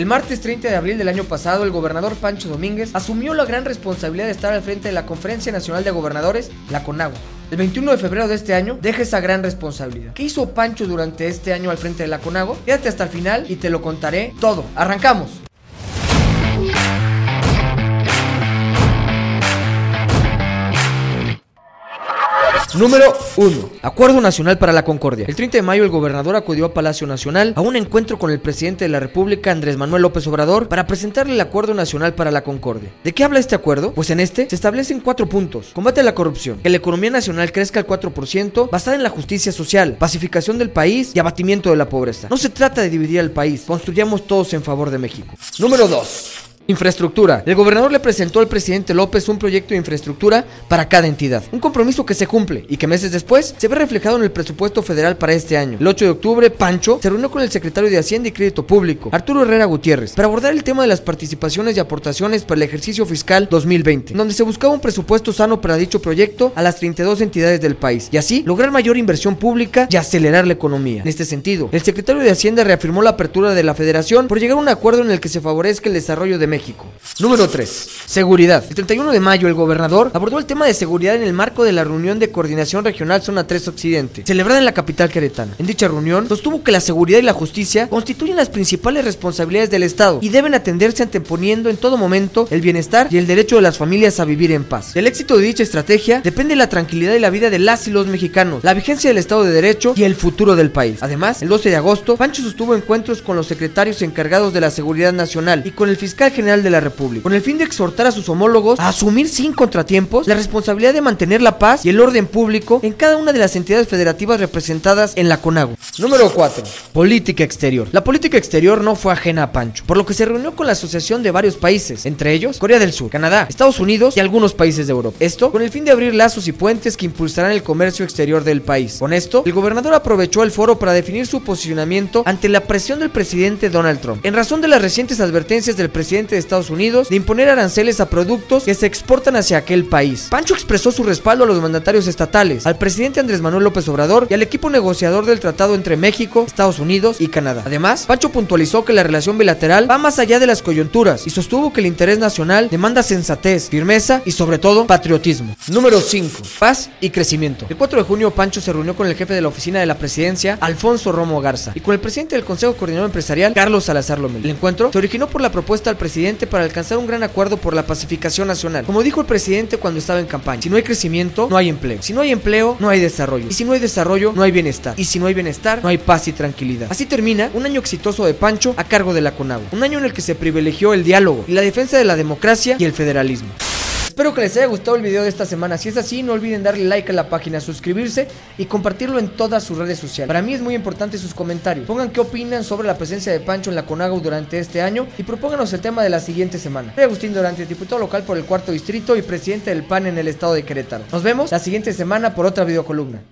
El martes 30 de abril del año pasado, el gobernador Pancho Domínguez asumió la gran responsabilidad de estar al frente de la Conferencia Nacional de Gobernadores, la CONAGUA. El 21 de febrero de este año deja esa gran responsabilidad. ¿Qué hizo Pancho durante este año al frente de la CONAGUA? Quédate hasta el final y te lo contaré todo. ¡Arrancamos! Número 1. Acuerdo Nacional para la Concordia. El 30 de mayo el gobernador acudió a Palacio Nacional a un encuentro con el presidente de la República, Andrés Manuel López Obrador, para presentarle el Acuerdo Nacional para la Concordia. ¿De qué habla este acuerdo? Pues en este se establecen cuatro puntos. Combate a la corrupción, que la economía nacional crezca al 4%, basada en la justicia social, pacificación del país y abatimiento de la pobreza. No se trata de dividir al país, construyamos todos en favor de México. Número 2. Infraestructura. El gobernador le presentó al presidente López un proyecto de infraestructura para cada entidad. Un compromiso que se cumple y que meses después se ve reflejado en el presupuesto federal para este año. El 8 de octubre, Pancho se reunió con el secretario de Hacienda y Crédito Público, Arturo Herrera Gutiérrez, para abordar el tema de las participaciones y aportaciones para el ejercicio fiscal 2020, donde se buscaba un presupuesto sano para dicho proyecto a las 32 entidades del país y así lograr mayor inversión pública y acelerar la economía. En este sentido, el secretario de Hacienda reafirmó la apertura de la federación por llegar a un acuerdo en el que se favorezca el desarrollo de México Número 3. Seguridad. El 31 de mayo el gobernador abordó el tema de seguridad en el marco de la reunión de coordinación regional Zona 3 Occidente, celebrada en la capital queretana. En dicha reunión sostuvo que la seguridad y la justicia constituyen las principales responsabilidades del Estado y deben atenderse anteponiendo en todo momento el bienestar y el derecho de las familias a vivir en paz. Del éxito de dicha estrategia depende la tranquilidad y la vida de las y los mexicanos, la vigencia del Estado de Derecho y el futuro del país. Además, el 12 de agosto, Pancho sostuvo encuentros con los secretarios encargados de la seguridad nacional y con el fiscal general de la República, con el fin de exhortar a sus homólogos a asumir sin contratiempos la responsabilidad de mantener la paz y el orden público en cada una de las entidades federativas representadas en la CONAGUA. Número 4. Política exterior. La política exterior no fue ajena a Pancho, por lo que se reunió con la asociación de varios países, entre ellos Corea del Sur, Canadá, Estados Unidos y algunos países de Europa. Esto con el fin de abrir lazos y puentes que impulsarán el comercio exterior del país. Con esto, el gobernador aprovechó el foro para definir su posicionamiento ante la presión del presidente Donald Trump. En razón de las recientes advertencias del presidente de Estados Unidos de imponer aranceles a productos que se exportan hacia aquel país. Pancho expresó su respaldo a los mandatarios estatales, al presidente Andrés Manuel López Obrador y al equipo negociador del tratado entre México, Estados Unidos y Canadá. Además, Pancho puntualizó que la relación bilateral va más allá de las coyunturas y sostuvo que el interés nacional demanda sensatez, firmeza y sobre todo patriotismo. Número 5. Paz y crecimiento. El 4 de junio Pancho se reunió con el jefe de la oficina de la presidencia, Alfonso Romo Garza, y con el presidente del Consejo Coordinador Empresarial, Carlos Salazar Lomel. El encuentro se originó por la propuesta al presidente para alcanzar un gran acuerdo por la pacificación nacional. Como dijo el presidente cuando estaba en campaña, si no hay crecimiento, no hay empleo. Si no hay empleo, no hay desarrollo. Y si no hay desarrollo, no hay bienestar. Y si no hay bienestar, no hay paz y tranquilidad. Así termina un año exitoso de Pancho a cargo de la CONAGUA. Un año en el que se privilegió el diálogo y la defensa de la democracia y el federalismo. Espero que les haya gustado el video de esta semana. Si es así, no olviden darle like a la página, suscribirse y compartirlo en todas sus redes sociales. Para mí es muy importante sus comentarios. Pongan qué opinan sobre la presencia de Pancho en la Conago durante este año y propónganos el tema de la siguiente semana. Soy Agustín Durante, diputado local por el cuarto distrito y presidente del PAN en el estado de Querétaro. Nos vemos la siguiente semana por otra videocolumna.